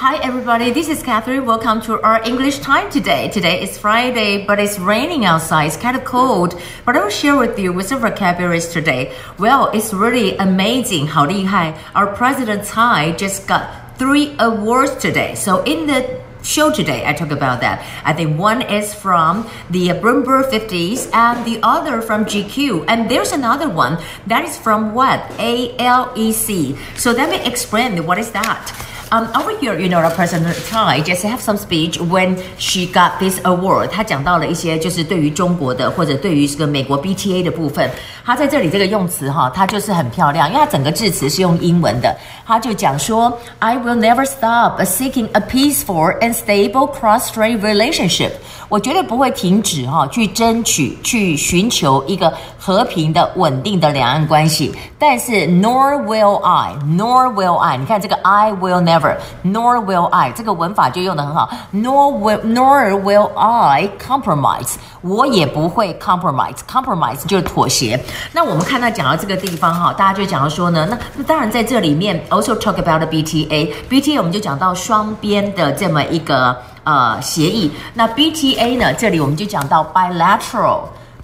Hi everybody, this is Catherine. Welcome to our English time today. Today is Friday, but it's raining outside. It's kind of cold, but I will share with you with the vocabularies today. Well, it's really amazing how 厉害 our President Tsai just got three awards today. So in the show today I talk about that. I think one is from the Bloomberg 50s and the other from GQ. And there's another one that is from what? ALEC. So let me explain what is that. Um, over here, you know, our President Tsai just have some speech when she got this award. 他讲到了一些就是对于中国的或者对于这个美国 BTA 的部分。他在这里这个用词哈，他就是很漂亮，因为他整个致辞是用英文的。他就讲说，I will never stop seeking a peaceful and stable cross-strait relationship。我绝对不会停止哈，去争取、去寻求一个和平的、稳定的两岸关系。但是，nor will I，nor will I，你看这个 I will Nor will I，这个文法就用得很好。nor will，nor will I compromise，我也不会 compromise，compromise 就是妥协。那我们看到讲到这个地方哈，大家就讲到说呢，那那当然在这里面 also talk about the BTA，BTA 我们就讲到双边的这么一个。呃，协议。那 BTA 呢？这里我们就讲到 bilateral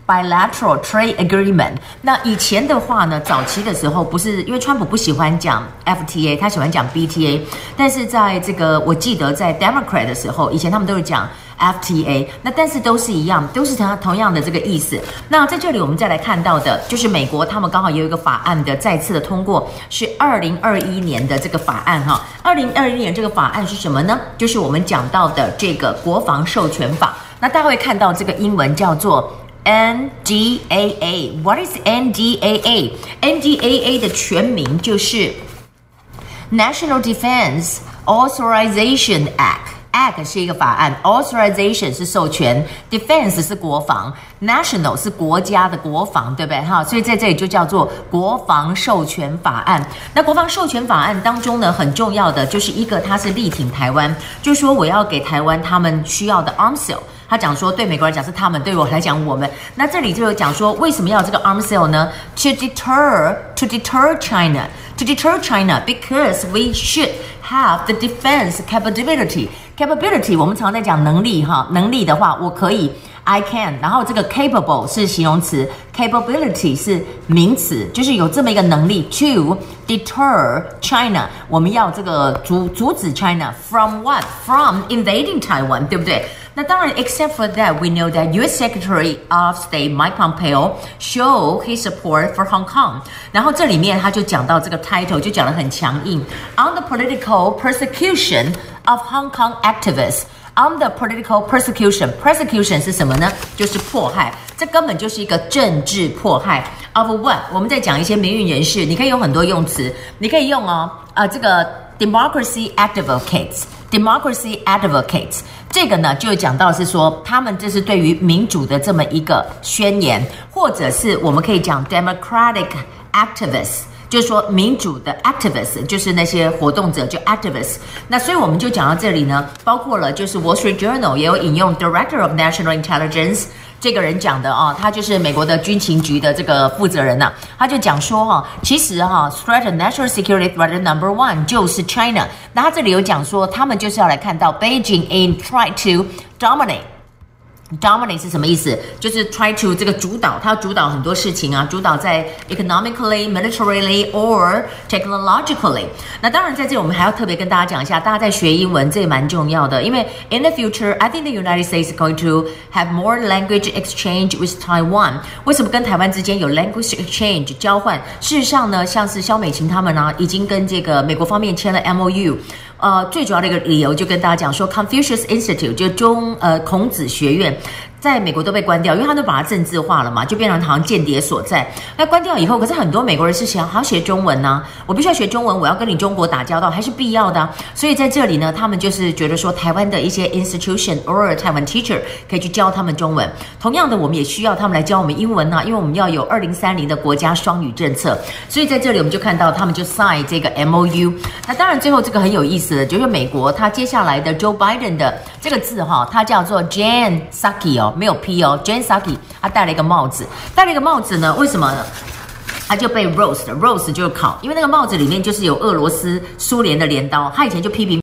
bilateral trade agreement。那以前的话呢，早期的时候不是因为川普不喜欢讲 FTA，他喜欢讲 BTA。但是在这个我记得在 Democrat 的时候，以前他们都是讲。FTA，那但是都是一样，都是同同样的这个意思。那在这里我们再来看到的，就是美国他们刚好有一个法案的再次的通过，是二零二一年的这个法案哈。二零二一年这个法案是什么呢？就是我们讲到的这个国防授权法。那大家会看到这个英文叫做 NDAA。What is NDAA？NDAA 的全名就是 National Defense Authorization Act。Act 是一个法案，Authorization 是授权，Defense 是国防，National 是国家的国防，对不对？哈，所以在这里就叫做国防授权法案。那国防授权法案当中呢，很重要的就是一个，它是力挺台湾，就是说我要给台湾他们需要的 arms sale。他讲说，对美国人讲是他们，对我来讲我们。那这里就有讲说，为什么要这个 arms sale 呢？To deter, to deter China, to deter China, because we should have the defense capability. Capability，我们常常在讲能力哈，能力的话，我可以 ，I can，然后这个 capable 是形容词，capability 是名词，就是有这么一个能力，to deter China，我们要这个阻阻止 China from what？From invading Taiwan，对不对？那当然，except for that，we know that U.S. Secretary of State Mike Pompeo show his support for Hong Kong。然后这里面他就讲到这个 title，就讲得很强硬，on the political persecution。of Hong Kong activists Under political persecution. Persecution 是什么呢？就是迫害，这根本就是一个政治迫害。Of what？我们在讲一些民运人士，你可以用很多用词，你可以用哦，呃，这个 democracy advocates，democracy advocates，这个呢就讲到是说，他们这是对于民主的这么一个宣言，或者是我们可以讲 democratic activists。就是说，民主的 activists 就是那些活动者，就 activists。那所以我们就讲到这里呢，包括了就是 Wall Street Journal 也有引用 Director of National Intelligence 这个人讲的啊，他就是美国的军情局的这个负责人呐、啊，他就讲说哈，其实哈，threat national security threat number one 就是 China。那他这里有讲说，他们就是要来看到 Beijing in try to dominate。Dominate 是什么意思？就是 try to 这个主导，他要主导很多事情啊，主导在 economically、militarily or technologically。那当然在这里我们还要特别跟大家讲一下，大家在学英文这也蛮重要的，因为 in the future I think the United States is going to have more language exchange with Taiwan。为什么跟台湾之间有 language exchange 交换？事实上呢，像是萧美琴他们呢、已经跟这个美国方面签了 MOU。呃，最主要的一个理由就跟大家讲说，Confucius Institute 就中呃孔子学院。在美国都被关掉，因为他都把它政治化了嘛，就变成好像间谍所在。那关掉以后，可是很多美国人是想好好学中文呢、我必须要学中文，我要跟你中国打交道，还是必要的、所以在这里呢，他们就是觉得说，台湾的一些 institution or a 台湾 teacher 可以去教他们中文。同样的，我们也需要他们来教我们英文呢、啊，因为我们要有二零三零的国家双语政策。所以在这里我们就看到他们就 sign 这个 MOU。那当然最后这个很有意思的，就是美国他接下来的 Joe Biden 的这个字哈，它叫做 Jan Saki 哦。没有 P 哦，Jane Saki，他戴了一个帽子，戴了一个帽子呢？为什么呢？他就被 roast，roast 就是烤，因为那个帽子里面就是有俄罗斯、苏联的镰刀，他以前就批评。